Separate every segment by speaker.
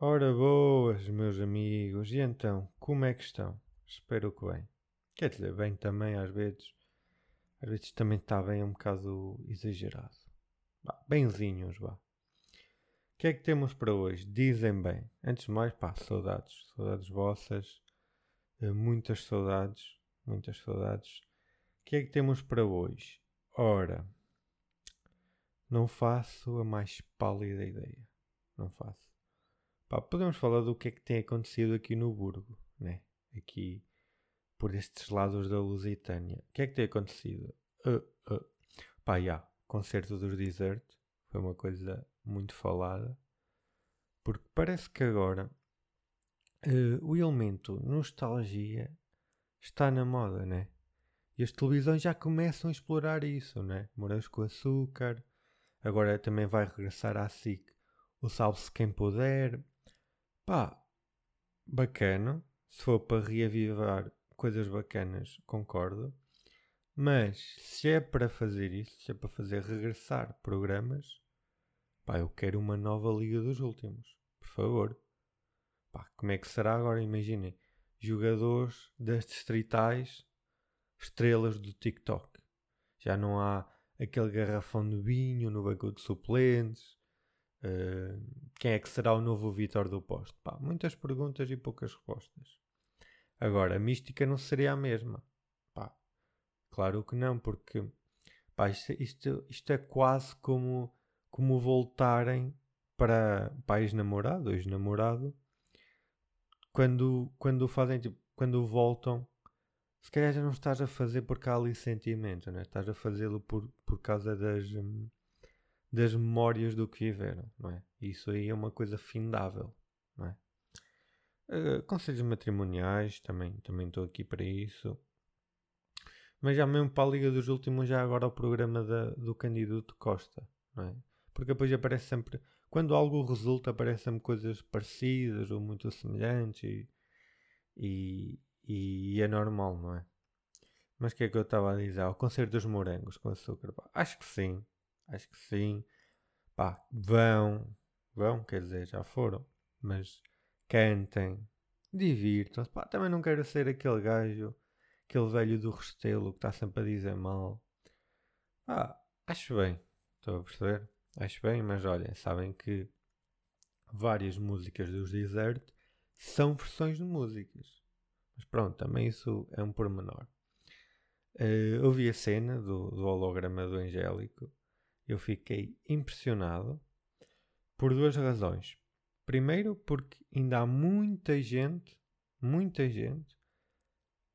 Speaker 1: Ora boas, meus amigos, e então, como é que estão? Espero que bem. Quer dizer, bem também às vezes. Às vezes também está bem um bocado exagerado. Bah, benzinhos, vá. O que é que temos para hoje? Dizem bem. Antes de mais, pá, saudades. Saudades vossas. Eh, muitas saudades. Muitas saudades. O que é que temos para hoje? Ora, não faço a mais pálida ideia. Não faço. Pá, podemos falar do que é que tem acontecido aqui no Burgo, né? Aqui por estes lados da Lusitânia. O que é que tem acontecido? Uh, uh. Pá, já, concerto dos Desert foi uma coisa muito falada, porque parece que agora uh, o elemento nostalgia está na moda, né? E as televisões já começam a explorar isso, né? Morangos com açúcar, agora também vai regressar à SIC o Salve-se Quem Puder. Pá, bacana. Se for para reavivar coisas bacanas, concordo. Mas se é para fazer isso, se é para fazer regressar programas, pá, eu quero uma nova Liga dos Últimos. Por favor. Pá, como é que será agora? Imaginem. Jogadores das distritais, estrelas do TikTok. Já não há aquele garrafão de vinho no banco de suplentes. Uh, quem é que será o novo Vitor do Posto? Pá, muitas perguntas e poucas respostas. Agora, a mística não seria a mesma. Pá, claro que não, porque pá, isto, isto, isto é quase como, como voltarem para, para ex-namorado, ex-namorado, quando, quando fazem, tipo, quando voltam, se calhar já não estás a fazer porque há ali sentimento, né? estás a fazê-lo por, por causa das, hum, das memórias do que viveram, não é? Isso aí é uma coisa findável, não é? Uh, conselhos matrimoniais, também também estou aqui para isso. Mas já mesmo para a Liga dos Últimos, já agora o programa da, do Candidato Costa, não é? Porque depois aparece sempre, quando algo resulta, aparecem-me coisas parecidas ou muito semelhantes e, e, e, é normal, não é? Mas o que é que eu estava a dizer? O concerto dos morangos com açúcar. Acho que sim, acho que sim. Pá, vão, vão, quer dizer, já foram, mas cantem, divirtam-se. Também não quero ser aquele gajo, aquele velho do Restelo que está sempre a dizer mal. Ah, acho bem, estou a perceber? Acho bem, mas olha, sabem que várias músicas dos Desert são versões de músicas. Mas pronto, também isso é um pormenor. Uh, eu vi a cena do, do holograma do Angélico. Eu fiquei impressionado por duas razões. Primeiro, porque ainda há muita gente, muita gente,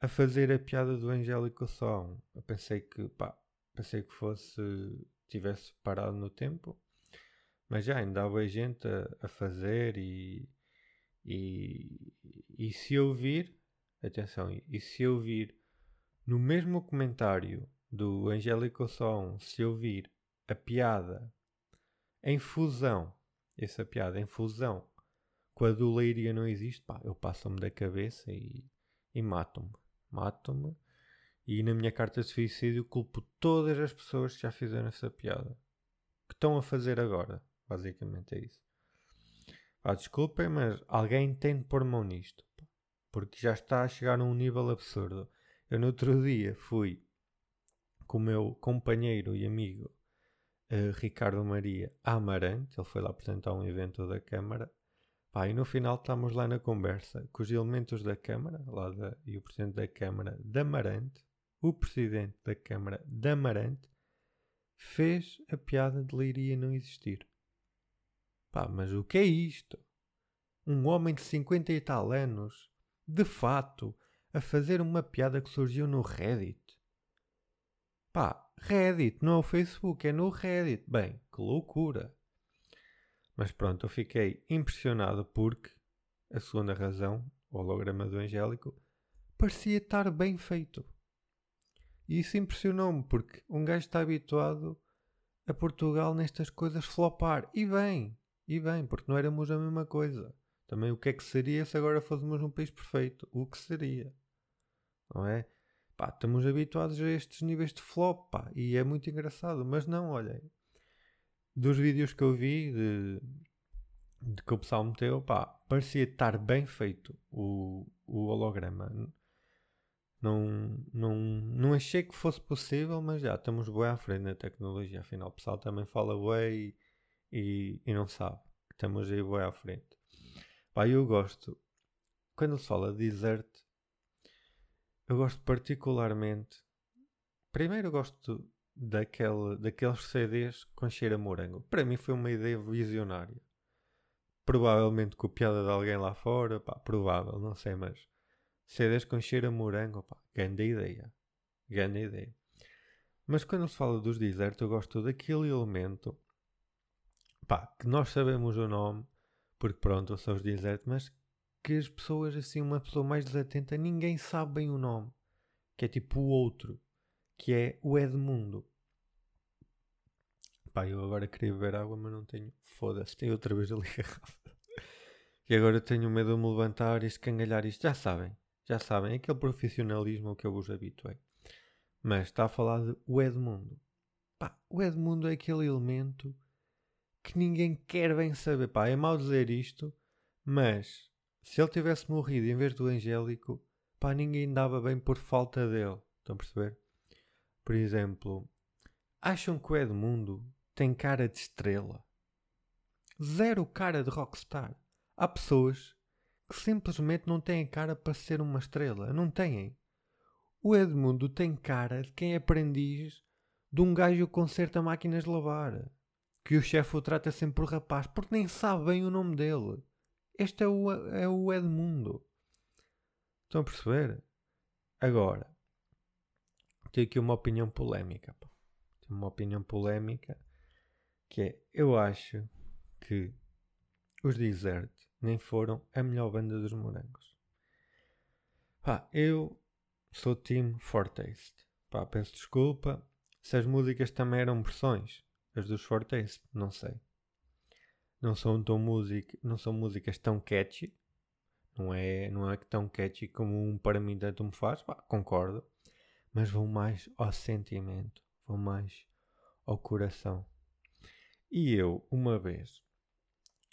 Speaker 1: a fazer a piada do Angélico Som. Eu pensei que, pá, pensei que fosse, tivesse parado no tempo, mas já ainda há gente a, a fazer e, e, e se eu vir, atenção, e se eu vir no mesmo comentário do Angélico Som, se eu vir a piada em fusão essa piada em fusão com a do Leiria não existe, pá, eu passo-me da cabeça e, e mato-me. Mato-me e na minha carta de suicídio culpo todas as pessoas que já fizeram essa piada. Que estão a fazer agora. Basicamente é isso. Ah, desculpem, mas alguém tem de pôr mão nisto. Pá, porque já está a chegar a um nível absurdo. Eu no outro dia fui com o meu companheiro e amigo Ricardo Maria Amarante, ele foi lá apresentar um evento da Câmara. Pá, e no final estamos lá na conversa com os elementos da Câmara lá da, e o Presidente da Câmara da Amarante, o Presidente da Câmara da Amarante, fez a piada de Leiria não existir. Pá, mas o que é isto? Um homem de 50 e tal anos, de fato, a fazer uma piada que surgiu no Reddit. Pá, Reddit, não é o Facebook, é no Reddit. Bem, que loucura. Mas pronto, eu fiquei impressionado porque a segunda razão, o holograma do Angélico, parecia estar bem feito. E isso impressionou-me porque um gajo está habituado a Portugal nestas coisas flopar. E bem, e bem, porque não éramos a mesma coisa. Também o que é que seria se agora fôssemos um país perfeito? O que seria? Não é? Pá, estamos habituados a estes níveis de flop, pá, e é muito engraçado, mas não, olhem, dos vídeos que eu vi de, de que o pessoal meteu, pá, parecia estar bem feito o, o holograma. Não, não, não achei que fosse possível, mas já estamos bem à frente na tecnologia. Afinal, o pessoal também fala bem e, e, e não sabe. Estamos aí bem à frente. Pá, eu gosto, quando se fala de desert, eu gosto particularmente. Primeiro, eu gosto daquele, daqueles CDs com cheiro a morango. Para mim, foi uma ideia visionária. Provavelmente copiada de alguém lá fora, pá, provável, não sei, mas CDs com cheiro a morango, pá, grande ideia. Grande ideia. Mas quando se fala dos desertos, eu gosto daquele elemento, pá, que nós sabemos o nome, porque pronto, são os desertos, mas que as pessoas, assim, uma pessoa mais desatenta, ninguém sabe bem o nome. Que é tipo o outro, que é o Edmundo. Pá, eu agora queria beber água, mas não tenho. Foda-se, tenho outra vez ali a E agora tenho medo de me levantar e escangalhar isto. Já sabem, já sabem, aquele profissionalismo que eu vos habituei. Mas está a falar de o Edmundo. Pá, o Edmundo é aquele elemento que ninguém quer bem saber. Pá, é mau dizer isto, mas se ele tivesse morrido em vez do Angélico, pá, ninguém dava bem por falta dele. Estão a perceber? Por exemplo, acham que o Edmundo tem cara de estrela? Zero cara de rockstar. Há pessoas que simplesmente não têm cara para ser uma estrela. Não têm. O Edmundo tem cara de quem é aprendiz de um gajo que conserta máquinas de lavar. Que o chefe o trata sempre por rapaz, porque nem sabe bem o nome dele. Este é o, é o Edmundo. Estão a perceber? Agora, tenho aqui uma opinião polémica. Tenho uma opinião polémica que é: eu acho que os Desert nem foram a melhor banda dos morangos. Pá, eu sou time Fortaste. Pá, peço desculpa se as músicas também eram versões. As dos Fortaste, não sei. Não são tão música, não são músicas tão catchy. Não é, não é tão catchy como um para mim tanto me faz. Pá, concordo. Mas vão mais ao sentimento. Vão mais ao coração. E eu, uma vez,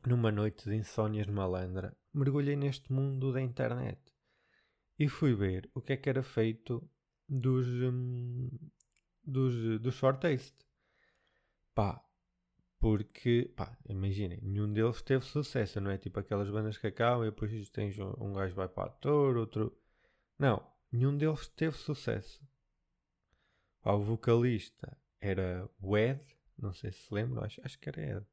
Speaker 1: numa noite de insónias malandra, mergulhei neste mundo da internet e fui ver o que é que era feito dos, hum, dos, dos short taste. Pá, porque, pá, imaginem, nenhum deles teve sucesso, não é? Tipo aquelas bandas que acabam e depois tens um, um gajo vai para ator, outro. Não, nenhum deles teve sucesso. Pá, o vocalista era o Ed, não sei se lembram, acho, acho que era Ed.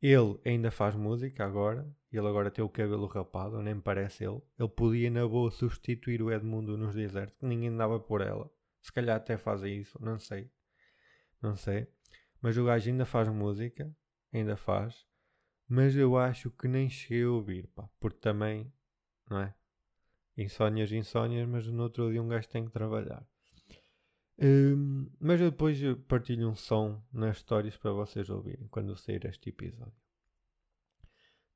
Speaker 1: Ele ainda faz música agora. Ele agora tem o cabelo rapado, nem parece ele. Ele podia, na boa, substituir o Edmundo nos desertos, que ninguém dava por ela. Se calhar até faz isso, não sei. Não sei. Mas o gajo ainda faz música, ainda faz. Mas eu acho que nem cheguei a ouvir, pá. Porque também, não é? Insónias, insónias, mas no outro dia um gajo tem que trabalhar. Um, mas eu depois partilho um som nas histórias para vocês ouvirem quando sair este episódio.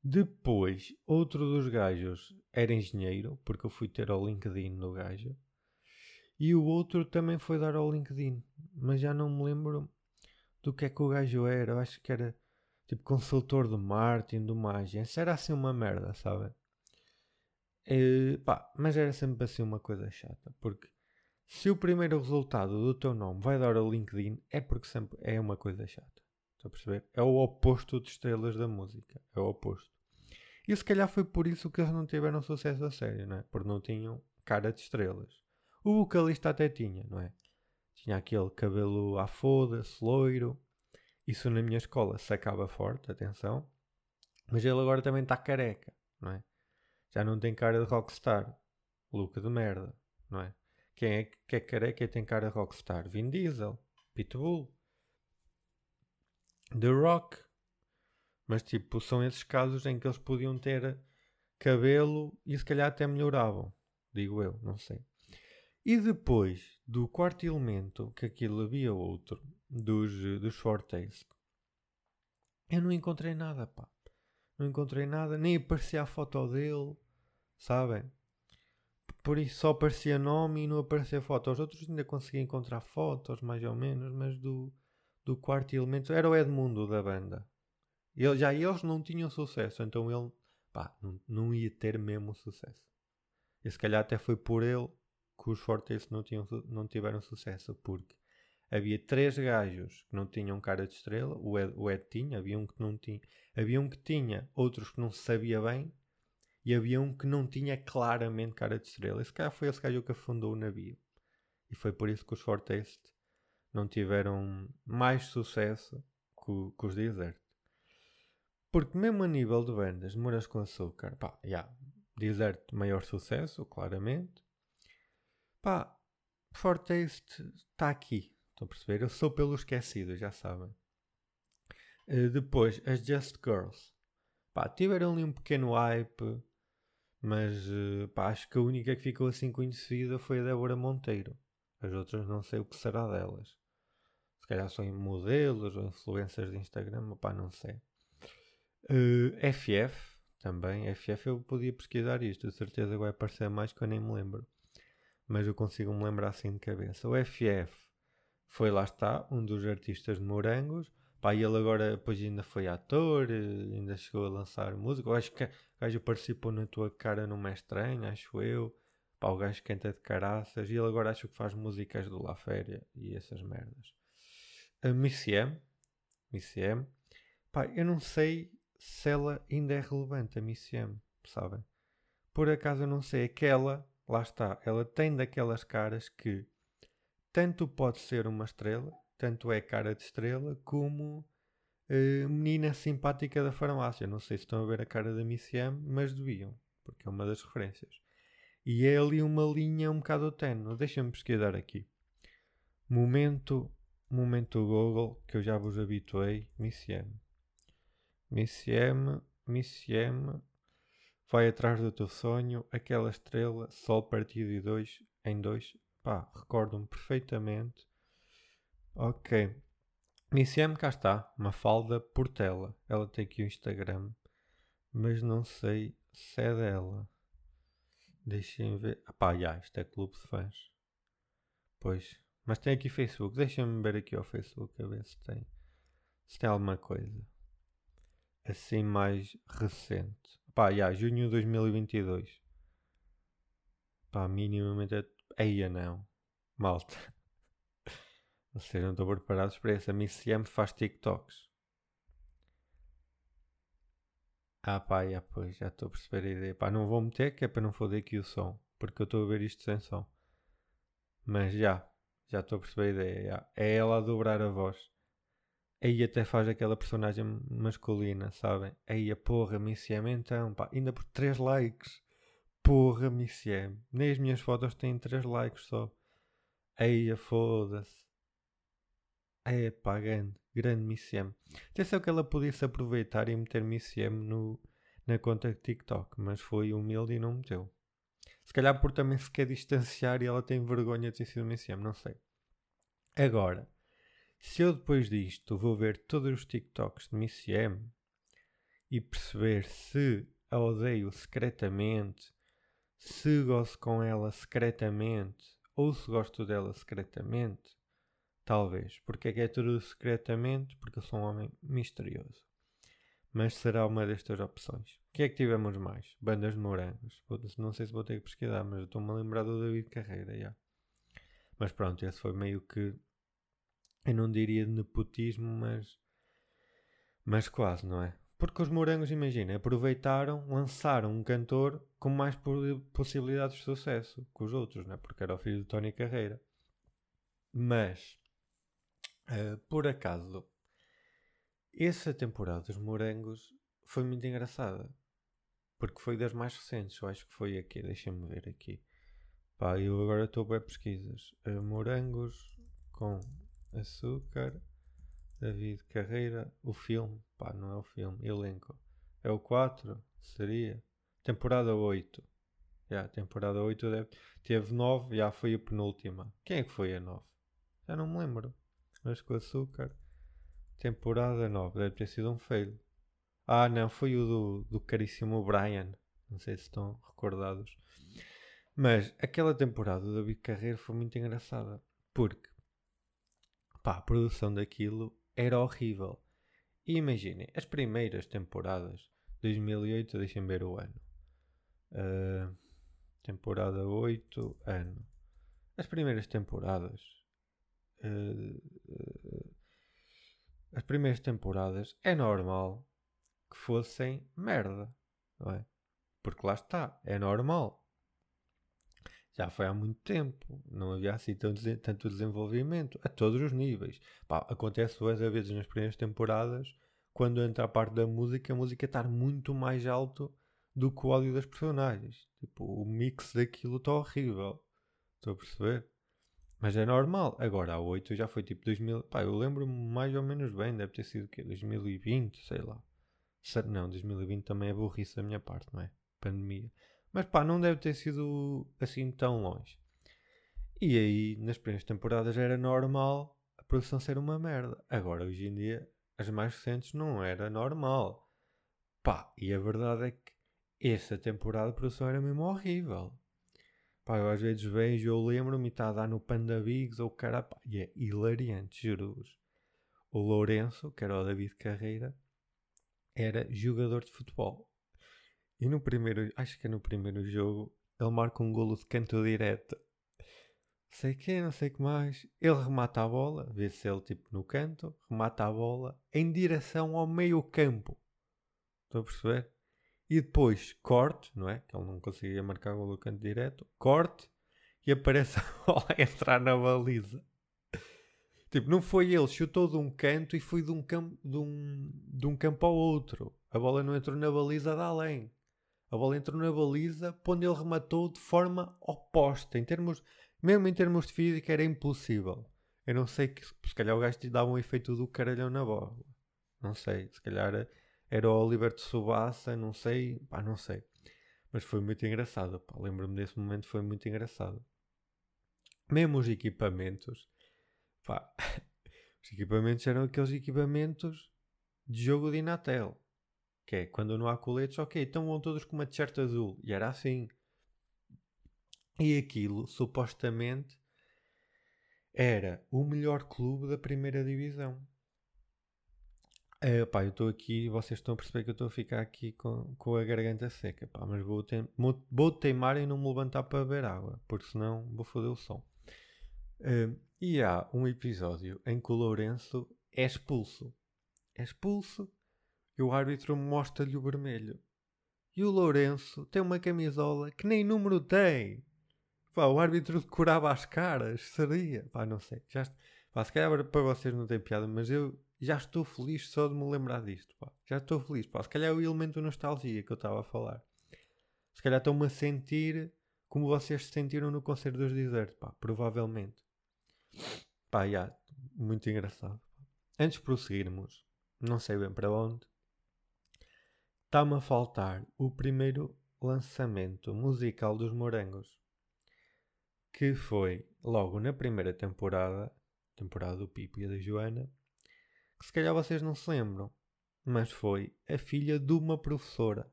Speaker 1: Depois, outro dos gajos era engenheiro, porque eu fui ter ao LinkedIn do gajo. E o outro também foi dar ao LinkedIn, mas já não me lembro do que é que o gajo era. Eu acho que era tipo consultor de marketing de uma agência. Era assim uma merda, sabe? E, pá, mas era sempre assim uma coisa chata, porque se o primeiro resultado do teu nome vai dar ao LinkedIn, é porque sempre é uma coisa chata. Estão a perceber? É o oposto de estrelas da música. É o oposto. E se calhar foi por isso que eles não tiveram sucesso a sério, não é? Porque não tinham cara de estrelas. O vocalista até tinha, não é? Tinha aquele cabelo à foda-se, loiro. Isso na minha escola sacava forte, atenção. Mas ele agora também está careca, não é? Já não tem cara de rockstar. Look de merda, não é? Quem é que é careca e tem cara de rockstar? Vin Diesel, Pitbull, The Rock. Mas tipo, são esses casos em que eles podiam ter cabelo e se calhar até melhoravam. Digo eu, não sei. E depois do quarto elemento, que aquilo havia outro, dos, dos Fortes, eu não encontrei nada, pá. Não encontrei nada, nem aparecia a foto dele, sabem? por isso só aparecia nome e não aparecia foto. Os outros ainda consegui encontrar fotos, mais ou menos, mas do, do quarto elemento era o Edmundo da banda. Ele, já eles não tinham sucesso, então ele pá, não, não ia ter mesmo sucesso. E se calhar até foi por ele que os Fortes não, tinham, não tiveram sucesso, porque havia três gajos que não tinham cara de estrela, o Ed, o Ed tinha, havia um que não tinha, havia um que tinha, outros que não se sabia bem, e havia um que não tinha claramente cara de estrela. Esse cara foi esse gajo que afundou o navio. E foi por isso que os Fortaste não tiveram mais sucesso que, que os Desert. Porque mesmo a nível de vendas, Moras com Açúcar, pá, já, yeah, Desert maior sucesso, claramente. Pá, Fortaste está aqui, estão a perceber? Eu sou pelo esquecido, já sabem. Uh, depois, as Just Girls. Pá, tiveram ali um pequeno hype, mas uh, pá, acho que a única que ficou assim conhecida foi a Débora Monteiro. As outras não sei o que será delas. Se calhar são modelos ou influências de Instagram, pá, não sei. Uh, eh, FF, também. FF eu podia pesquisar isto, de certeza vai aparecer mais que eu nem me lembro. Mas eu consigo me lembrar assim de cabeça. O FF foi lá está, um dos artistas de Morangos. Pá, ele agora depois ainda foi ator, eh, ainda chegou a lançar música. Eu acho que o gajo participou na tua cara não é estranho, acho eu. Pá, o gajo canta de caraças e ele agora acho que faz músicas do La Féria e essas merdas. A Missy M, Missy M, pá, eu não sei se ela ainda é relevante, a Missy M, sabem? Por acaso eu não sei, aquela, lá está, ela tem daquelas caras que tanto pode ser uma estrela, tanto é cara de estrela, como uh, menina simpática da farmácia. Não sei se estão a ver a cara da Missy M, mas deviam, porque é uma das referências. E é ali uma linha um bocado tenue. Deixa-me pesquisar aqui. Momento, momento Google, que eu já vos habituei. Missy M. Missy M, Missy M. Vai atrás do teu sonho, aquela estrela, sol partido de dois em dois. Pá, recordo-me perfeitamente. Ok. Missy M, cá está. Mafalda Portela. Ela tem aqui o Instagram, mas não sei se é dela. Deixem ver. Ah pá, já, isto é clube de fãs. Pois. Mas tem aqui Facebook. Deixem-me ver aqui ao Facebook a ver se tem. Se tem alguma coisa. Assim mais recente. Pá, já, junho de 2022. Pá, minimamente é. Eia não. Malta. Vocês não estão preparados para isso. A Miss M faz TikToks. Ah pá, já, pois, já estou a perceber a ideia. Pá, não vou meter que é para não foder aqui o som, porque eu estou a ver isto sem som. Mas já, já estou a perceber a ideia. Já. É ela a dobrar a voz. Aí até faz aquela personagem masculina, sabem? Aí a porra, Missy M então, pá, ainda por 3 likes. Porra, Missy M. Nem as minhas fotos têm 3 likes só. Aí a foda-se. É pá, grande, grande Miss M. Atenção que ela podia se aproveitar e meter Miss M no, na conta TikTok, mas foi humilde e não meteu. Se calhar por também se quer distanciar e ela tem vergonha de ter sido Miss M, não sei. Agora, se eu depois disto vou ver todos os TikToks de Miss M e perceber se a odeio secretamente, se gosto com ela secretamente ou se gosto dela secretamente, Talvez. Porque é que é tudo secretamente? Porque eu sou um homem misterioso. Mas será uma destas opções. O que é que tivemos mais? Bandas de morangos. Não sei se vou ter que pesquisar, mas estou-me a lembrar do David Carreira, já. Mas pronto, esse foi meio que. Eu não diria nepotismo, mas. Mas quase, não é? Porque os morangos, imagina, aproveitaram, lançaram um cantor com mais possibilidades de sucesso que os outros, não é? Porque era o filho de Tony Carreira. Mas Uh, por acaso, essa temporada dos Morangos foi muito engraçada. Porque foi das mais recentes. Eu acho que foi aqui. Deixa-me ver aqui. Pá, eu agora estou a pesquisas. Uh, morangos com açúcar. David Carreira. O filme. Pá, não é o filme. Elenco. É o 4? Seria? Temporada 8. Já, temporada 8 deve... teve 9. Já foi a penúltima. Quem é que foi a 9? Já não me lembro mas com açúcar. Temporada 9, deve ter sido um fail. Ah, não, foi o do, do caríssimo Brian. Não sei se estão recordados. Mas aquela temporada do David Carreiro foi muito engraçada. Porque, pá, a produção daquilo era horrível. E imaginem, as primeiras temporadas, 2008, deixem ver o ano. Uh, temporada 8, ano. As primeiras temporadas. Uh, uh, as primeiras temporadas é normal que fossem merda, não é? Porque lá está, é normal. Já foi há muito tempo, não havia assim tanto, tanto desenvolvimento a todos os níveis. Pá, acontece várias vezes nas primeiras temporadas, quando entra a parte da música, a música estar muito mais alto do que o áudio das personagens. Tipo, o mix daquilo está horrível. Estou a perceber? Mas é normal. Agora, a 8 já foi tipo 2000. Pá, eu lembro-me mais ou menos bem. Deve ter sido o quê? 2020, sei lá. Não, 2020 também é burrice da minha parte, não é? Pandemia. Mas pá, não deve ter sido assim tão longe. E aí, nas primeiras temporadas era normal a produção ser uma merda. Agora, hoje em dia, as mais recentes não era normal. Pá, e a verdade é que essa temporada de produção era mesmo horrível. Pá, eu às vezes vejo, eu lembro-me, está a dar no Panda Bigs ou cara, pá, e é hilariante, juro-vos. O Lourenço, que era o David Carreira, era jogador de futebol. E no primeiro, acho que é no primeiro jogo, ele marca um golo de canto direto. Sei que, não sei que mais. Ele remata a bola, vê-se ele tipo no canto, remata a bola em direção ao meio campo. Estão a perceber? E depois corte, não é? Que ele não conseguia marcar o golo do canto direto. Corte e aparece a bola a entrar na baliza. Tipo, não foi ele, chutou de um canto e foi de um, campo, de um, de um campo ao outro. A bola não entrou na baliza de além. A bola entrou na baliza quando ele rematou de forma oposta. Em termos, mesmo em termos de física, era impossível. Eu não sei que se calhar o gajo te dava um efeito do caralhão na bola. Não sei. Se calhar era o Oliver de Subassa, não sei. Pá, não sei. Mas foi muito engraçado. Lembro-me desse momento, foi muito engraçado. Mesmo os equipamentos. Pá, os equipamentos eram aqueles equipamentos de jogo de Inatel. Que é quando não há coletes, ok, então vão todos com uma t-shirt azul. E era assim. E aquilo, supostamente, era o melhor clube da primeira divisão. É, pá, eu estou aqui, vocês estão a perceber que eu estou a ficar aqui com, com a garganta seca, pá, mas vou, vou teimar e não me levantar para beber água, porque senão vou foder o som. Uh, e há um episódio em que o Lourenço é expulso. É expulso e o árbitro mostra-lhe o vermelho. E o Lourenço tem uma camisola que nem número tem. Pá, o árbitro decorava as caras, seria. Pá, não sei. Já, pá, se calhar para vocês não tem piada, mas eu já estou feliz só de me lembrar disto. Pá. Já estou feliz. Pá. Se calhar é o elemento nostalgia que eu estava a falar. Se calhar estou-me a sentir como vocês se sentiram no concerto dos desertos. Pá, provavelmente. Pá, já. Muito engraçado. Antes de prosseguirmos, não sei bem para onde, está-me a faltar o primeiro lançamento musical dos Morangos, que foi logo na primeira temporada, temporada do Pipo e da Joana, que se calhar vocês não se lembram, mas foi a filha de uma professora,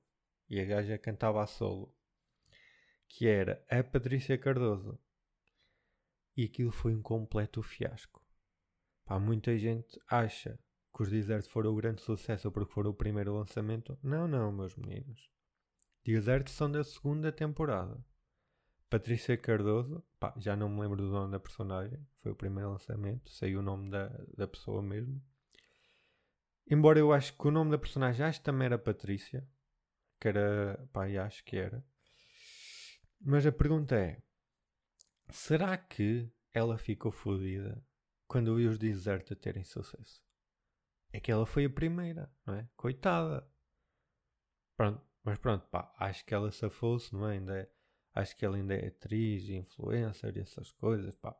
Speaker 1: e a gaja cantava a solo, que era a Patrícia Cardoso. E aquilo foi um completo fiasco. Pá, muita gente acha que os Desert foram o grande sucesso porque foram o primeiro lançamento. Não, não, meus meninos. Desert são da segunda temporada. Patrícia Cardoso, pá, já não me lembro do nome da personagem, foi o primeiro lançamento, sei o nome da, da pessoa mesmo. Embora eu acho que o nome da personagem acho que também era Patrícia, que era, pá, acho que era. Mas a pergunta é: será que ela ficou fodida quando viu os Desert a terem sucesso? É que ela foi a primeira, não é? Coitada. Pronto, mas pronto, pá, acho que ela safou-se, não é? Ainda é, acho que ela ainda é atriz, influencer e essas coisas, pá.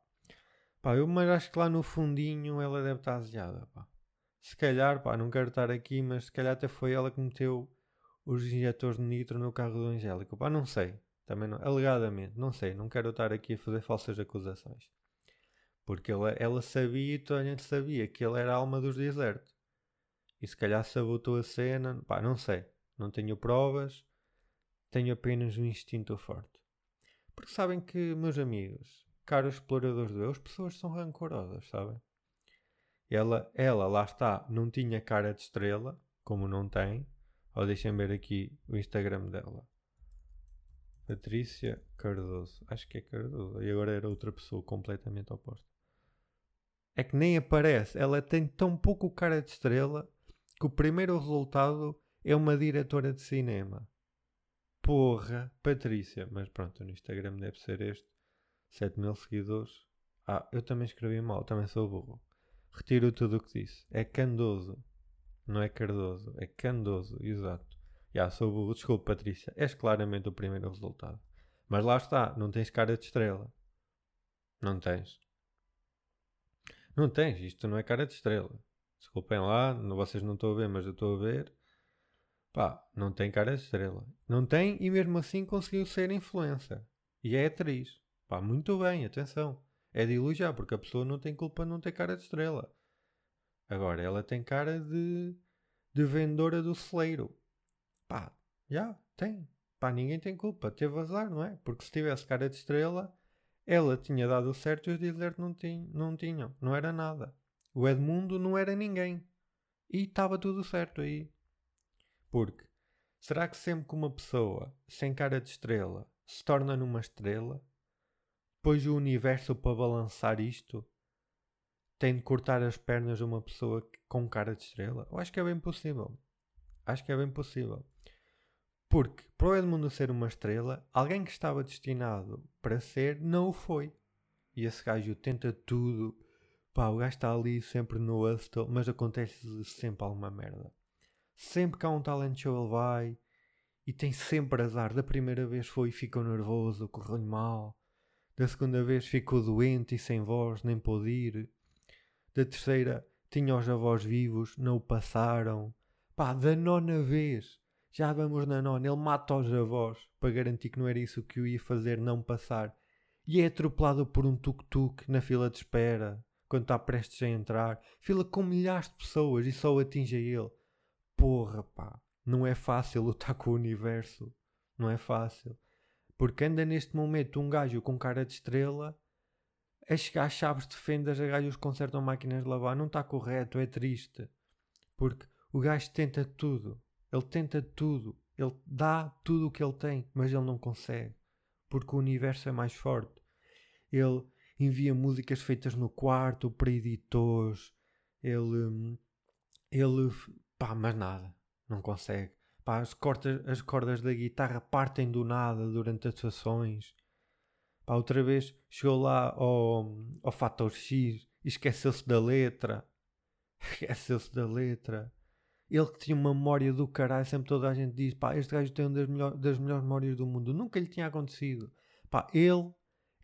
Speaker 1: Pá, eu, mas acho que lá no fundinho ela deve estar aziada, pá. Se calhar, pá, não quero estar aqui, mas se calhar até foi ela que meteu os injetores de nitro no carro do Angélico. Pá, não sei. Também não, alegadamente, não sei. Não quero estar aqui a fazer falsas acusações. Porque ela, ela sabia e toda a gente sabia que ele era a alma dos desertos e se calhar sabotou a cena. Pá, não sei. Não tenho provas. Tenho apenas um instinto forte. Porque sabem que, meus amigos, caros exploradores do eu, as pessoas são rancorosas, sabem? Ela, ela, lá está, não tinha cara de estrela, como não tem. Ou deixem ver aqui o Instagram dela. Patrícia Cardoso. Acho que é Cardoso. E agora era outra pessoa completamente oposta. É que nem aparece. Ela tem tão pouco cara de estrela que o primeiro resultado é uma diretora de cinema. Porra, Patrícia. Mas pronto, no Instagram deve ser este. 7 mil seguidores. Ah, eu também escrevi mal, também sou burro. Retiro tudo o que disse. É Candoso. Não é Cardoso. É Candoso, exato. Já, sou burro. Desculpe, Patrícia. És claramente o primeiro resultado. Mas lá está. Não tens cara de estrela. Não tens. Não tens. Isto não é cara de estrela. Desculpem lá. Vocês não estão a ver, mas eu estou a ver. Pá, não tem cara de estrela. Não tem e mesmo assim conseguiu ser influencer. E é atriz. Pá, muito bem, atenção. É de elogiar, porque a pessoa não tem culpa de não ter cara de estrela. Agora, ela tem cara de, de vendedora do celeiro. Pá, já, tem. Pá, ninguém tem culpa. Teve azar, não é? Porque se tivesse cara de estrela, ela tinha dado certo e os dizer não, tinham, não tinham. Não era nada. O Edmundo não era ninguém. E estava tudo certo aí. Porque será que sempre que uma pessoa sem cara de estrela se torna numa estrela, depois o universo para balançar isto tem de cortar as pernas de uma pessoa com cara de estrela? Eu acho que é bem possível. Acho que é bem possível. Porque, para o Edmundo ser uma estrela, alguém que estava destinado para ser não o foi. E esse gajo tenta tudo. Pá, o gajo está ali sempre no hustle, mas acontece sempre alguma merda. Sempre que há um talent show ele vai e tem sempre azar. Da primeira vez foi e ficou nervoso, correu-lhe mal. Da segunda vez ficou doente e sem voz, nem pôde ir. Da terceira tinha os avós vivos, não o passaram. Pá, da nona vez, já vamos na nona, ele mata os avós para garantir que não era isso que o ia fazer não passar. E é atropelado por um tuk-tuk na fila de espera, quando está prestes a entrar. Fila com milhares de pessoas e só atinge a ele porra, pá, não é fácil lutar com o universo. Não é fácil. Porque anda neste momento um gajo com cara de estrela a chegar às chaves de fendas, a gajos consertam máquinas de lavar. Não está correto, é triste. Porque o gajo tenta tudo. Ele tenta tudo. Ele dá tudo o que ele tem, mas ele não consegue. Porque o universo é mais forte. Ele envia músicas feitas no quarto para editores. Ele, hum, ele Pá, mas nada. Não consegue. Pá, as, cordas, as cordas da guitarra partem do nada durante as ações. Pá, outra vez chegou lá ao, ao fator X e esqueceu-se da letra. Esqueceu-se da letra. Ele que tinha uma memória do caralho, sempre toda a gente diz: pá, este gajo tem uma das, melhor, das melhores memórias do mundo. Nunca lhe tinha acontecido. Pá, ele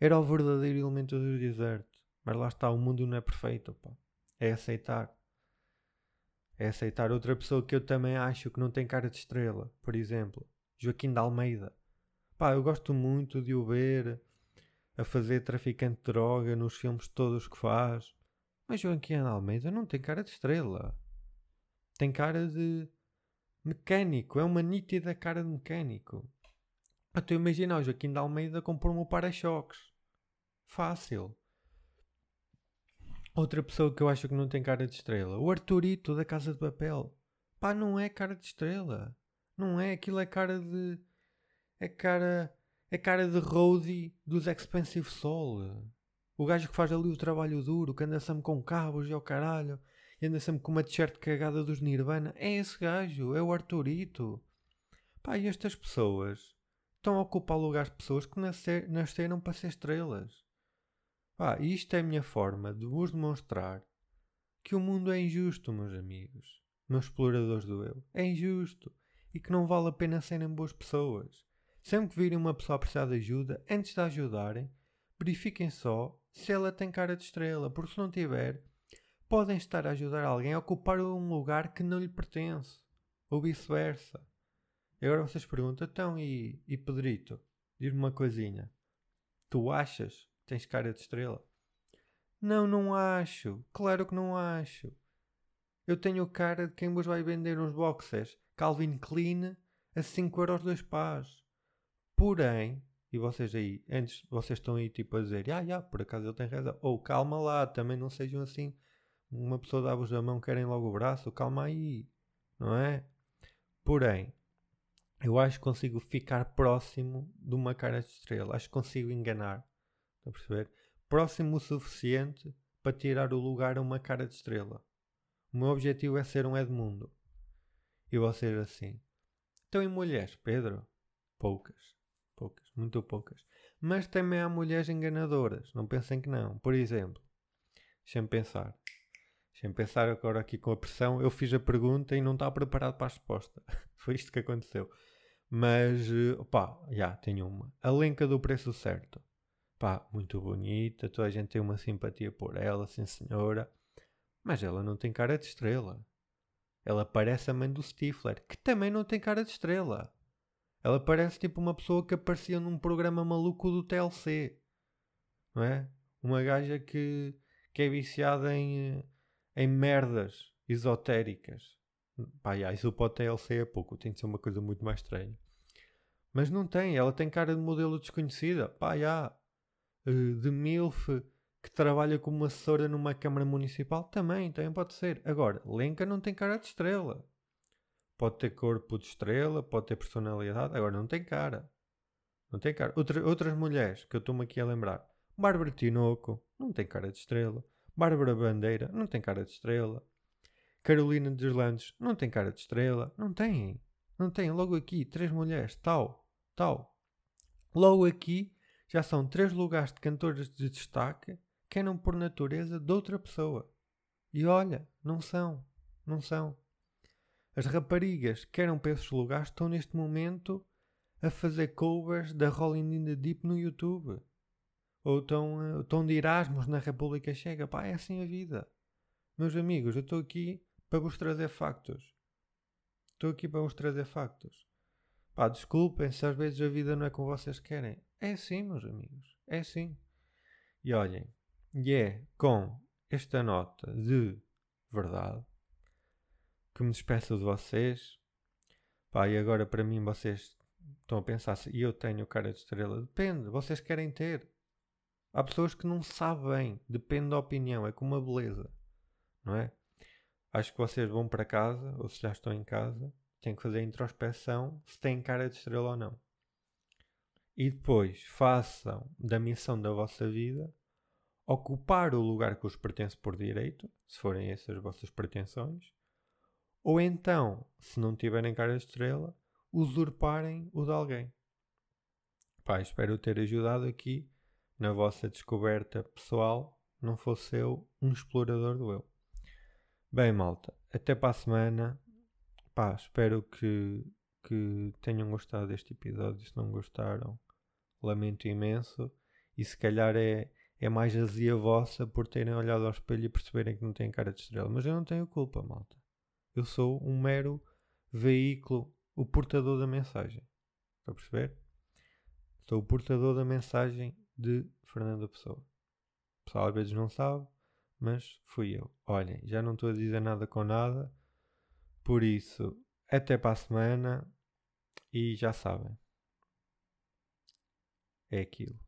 Speaker 1: era o verdadeiro elemento do deserto. Mas lá está, o mundo não é perfeito, pá. É aceitar é aceitar outra pessoa que eu também acho que não tem cara de estrela. Por exemplo, Joaquim de Almeida. Pá, eu gosto muito de o ver a fazer traficante de droga nos filmes todos que faz. Mas Joaquim de Almeida não tem cara de estrela. Tem cara de mecânico. É uma nítida cara de mecânico. Até imaginar o Joaquim de Almeida compor-me o para-choques. Fácil. Outra pessoa que eu acho que não tem cara de estrela. O Arturito da Casa de Papel. Pá, não é cara de estrela. Não é. Aquilo é cara de. É cara. É cara de roadie dos Expensive Soul. O gajo que faz ali o trabalho duro, que anda sempre com cabos e ao caralho, e anda sempre com uma t-shirt cagada dos Nirvana. É esse gajo, é o Arturito. Pá, e estas pessoas estão a ocupar lugares de pessoas que nascer, nasceram para ser estrelas. Ah, isto é a minha forma de vos demonstrar que o mundo é injusto, meus amigos, meus exploradores do eu. É injusto e que não vale a pena serem boas pessoas. Sempre que virem uma pessoa a precisar de ajuda, antes de a ajudarem, verifiquem só se ela tem cara de estrela, porque se não tiver, podem estar a ajudar alguém a ocupar um lugar que não lhe pertence, ou vice-versa. Agora vocês perguntam, então e, e Pedrito, diz-me uma coisinha. Tu achas Tens cara de estrela? Não, não acho. Claro que não acho. Eu tenho cara de quem vos vai vender uns boxers Calvin Klein a 5 euros dois pás. Porém, e vocês aí, antes vocês estão aí tipo a dizer, ah, yeah, por acaso ele tem razão. Ou calma lá, também não sejam assim Uma pessoa dá-vos a mão, querem logo o braço, calma aí, não é? Porém, eu acho que consigo ficar próximo de uma cara de estrela. Acho que consigo enganar. Estão a perceber? Próximo o suficiente para tirar o lugar a uma cara de estrela. O meu objetivo é ser um Edmundo. E vocês assim. Então, em mulheres, Pedro? Poucas. Poucas. Muito poucas. Mas também há mulheres enganadoras. Não pensem que não. Por exemplo, deixem-me pensar. Deixem-me pensar agora aqui com a pressão. Eu fiz a pergunta e não estava preparado para a resposta. Foi isto que aconteceu. Mas, eh, pá, já, tenho uma. A Lenca do Preço Certo. Pá, muito bonita. Toda a gente tem uma simpatia por ela, sim senhora. Mas ela não tem cara de estrela. Ela parece a mãe do Stifler, que também não tem cara de estrela. Ela parece tipo uma pessoa que aparecia num programa maluco do TLC. Não é? Uma gaja que, que é viciada em, em merdas esotéricas. Pá, já, isso para o TLC é pouco. Tem de ser uma coisa muito mais estranha. Mas não tem. Ela tem cara de modelo desconhecida. Pá, já. Eh, de MILF que trabalha como assessora numa Câmara Municipal. Também, também pode ser. Agora, Lenca não tem cara de estrela. Pode ter corpo de estrela, pode ter personalidade. Agora, não tem cara. Não tem cara. Outra, outras mulheres que eu estou-me aqui a lembrar. Bárbara Tinoco, não tem cara de estrela. Bárbara Bandeira, não tem cara de estrela. Carolina dos Landes, não tem cara de estrela. Não tem. Não tem. Logo aqui, três mulheres, tal, tal. Logo aqui, já são três lugares de cantores de destaque que eram por natureza de outra pessoa. E olha, não são. Não são. As raparigas que eram para esses lugares estão neste momento a fazer covers da Rolling in the Deep no YouTube. Ou estão, estão de Erasmus na República Checa. Pá, é assim a vida. Meus amigos, eu estou aqui para vos trazer factos. Estou aqui para vos trazer factos. Pá, desculpem se às vezes a vida não é como vocês querem. É assim, meus amigos. É assim. E olhem, e é com esta nota de verdade que me despeço de vocês. Pá, e agora para mim vocês estão a pensar se eu tenho cara de estrela. Depende, vocês querem ter. Há pessoas que não sabem, depende da opinião, é como a beleza, não é? Acho que vocês vão para casa, ou se já estão em casa, têm que fazer a introspeção se têm cara de estrela ou não. E depois façam da missão da vossa vida ocupar o lugar que os pertence por direito, se forem essas as vossas pretensões, ou então, se não tiverem cara de estrela, usurparem o de alguém. Pá, espero ter ajudado aqui na vossa descoberta pessoal, não fosse eu um explorador do eu. Bem, malta, até para a semana. Pá, espero que, que tenham gostado deste episódio. Se não gostaram, lamento imenso. E se calhar é, é mais azia vossa por terem olhado ao espelho e perceberem que não têm cara de estrela. Mas eu não tenho culpa, malta. Eu sou um mero veículo, o portador da mensagem. Está a perceber? Sou o portador da mensagem de Fernando Pessoa. O pessoal às vezes não sabe, mas fui eu. Olhem, já não estou a dizer nada com nada, por isso, até para a semana e já sabem. É aquilo.